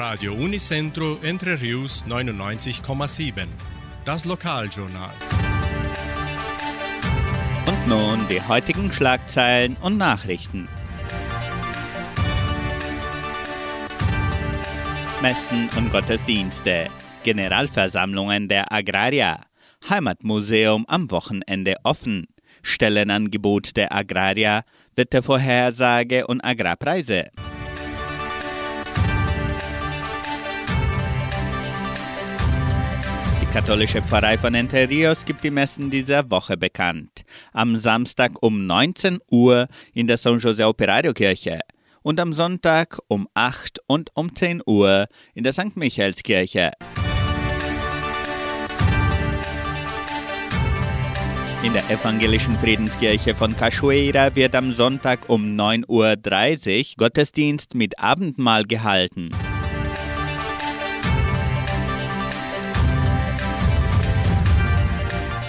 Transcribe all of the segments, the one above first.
Radio Unicentro Entre Rius 99,7. Das Lokaljournal. Und nun die heutigen Schlagzeilen und Nachrichten. Messen und Gottesdienste, Generalversammlungen der Agrarier, Heimatmuseum am Wochenende offen, Stellenangebot der Agrarier, Wettervorhersage und Agrarpreise. Katholische Pfarrei von Entre gibt die Messen dieser Woche bekannt. Am Samstag um 19 Uhr in der San José Operario Kirche und am Sonntag um 8 und um 10 Uhr in der St. Michaelskirche. In der evangelischen Friedenskirche von Cachoeira wird am Sonntag um 9.30 Uhr Gottesdienst mit Abendmahl gehalten.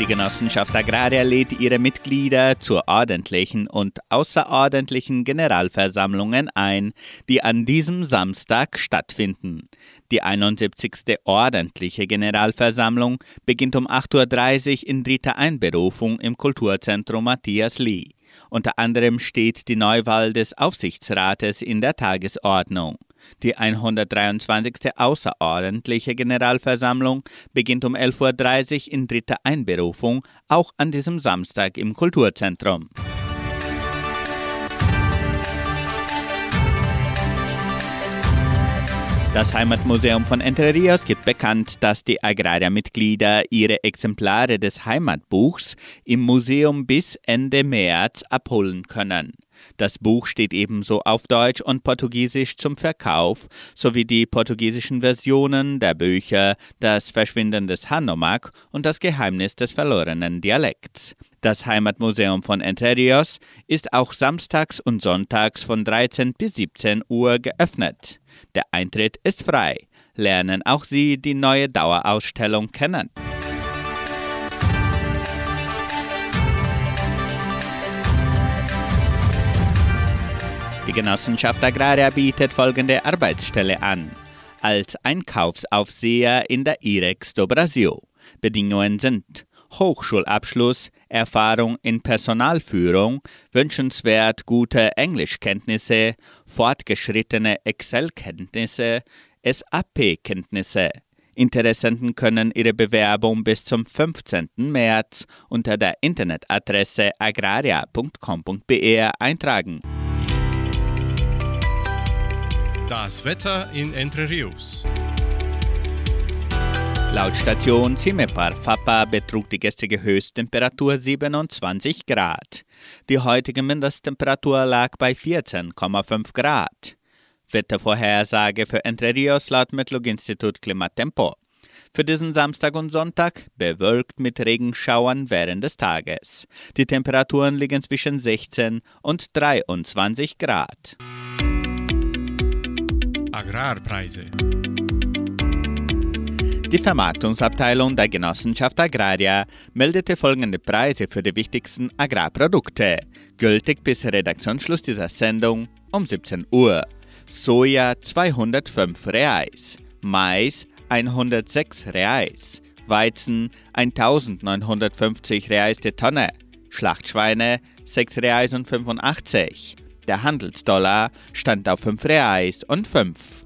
Die Genossenschaft Agraria lädt ihre Mitglieder zu ordentlichen und außerordentlichen Generalversammlungen ein, die an diesem Samstag stattfinden. Die 71. ordentliche Generalversammlung beginnt um 8.30 Uhr in dritter Einberufung im Kulturzentrum Matthias Lee. Unter anderem steht die Neuwahl des Aufsichtsrates in der Tagesordnung. Die 123. außerordentliche Generalversammlung beginnt um 11.30 Uhr in dritter Einberufung, auch an diesem Samstag im Kulturzentrum. Das Heimatmuseum von Entre Rios gibt bekannt, dass die Agrariermitglieder ihre Exemplare des Heimatbuchs im Museum bis Ende März abholen können. Das Buch steht ebenso auf Deutsch und Portugiesisch zum Verkauf, sowie die portugiesischen Versionen der Bücher Das Verschwinden des Hanomag und Das Geheimnis des verlorenen Dialekts. Das Heimatmuseum von Entre Rios ist auch samstags und sonntags von 13 bis 17 Uhr geöffnet. Der Eintritt ist frei. Lernen auch Sie die neue Dauerausstellung kennen. Die Genossenschaft Agraria bietet folgende Arbeitsstelle an. Als Einkaufsaufseher in der IREX do Brasil. Bedingungen sind Hochschulabschluss, Erfahrung in Personalführung, wünschenswert gute Englischkenntnisse, fortgeschrittene Excel-Kenntnisse, SAP-Kenntnisse. Interessenten können ihre Bewerbung bis zum 15. März unter der Internetadresse agraria.com.br eintragen. Das Wetter in Entre Rios. Laut Station Cimepar Fapa betrug die gestrige Höchsttemperatur 27 Grad. Die heutige Mindesttemperatur lag bei 14,5 Grad. Wettervorhersage für Entre Rios laut Metlog-Institut Klimatempo. Für diesen Samstag und Sonntag bewölkt mit Regenschauern während des Tages. Die Temperaturen liegen zwischen 16 und 23 Grad. Agrarpreise. Die Vermarktungsabteilung der Genossenschaft Agraria meldete folgende Preise für die wichtigsten Agrarprodukte, gültig bis Redaktionsschluss dieser Sendung um 17 Uhr. Soja 205 Reais, Mais 106 Reais, Weizen 1950 Reais die Tonne, Schlachtschweine 6 Reais und 85. Der Handelsdollar stand auf 5 Reais und 5.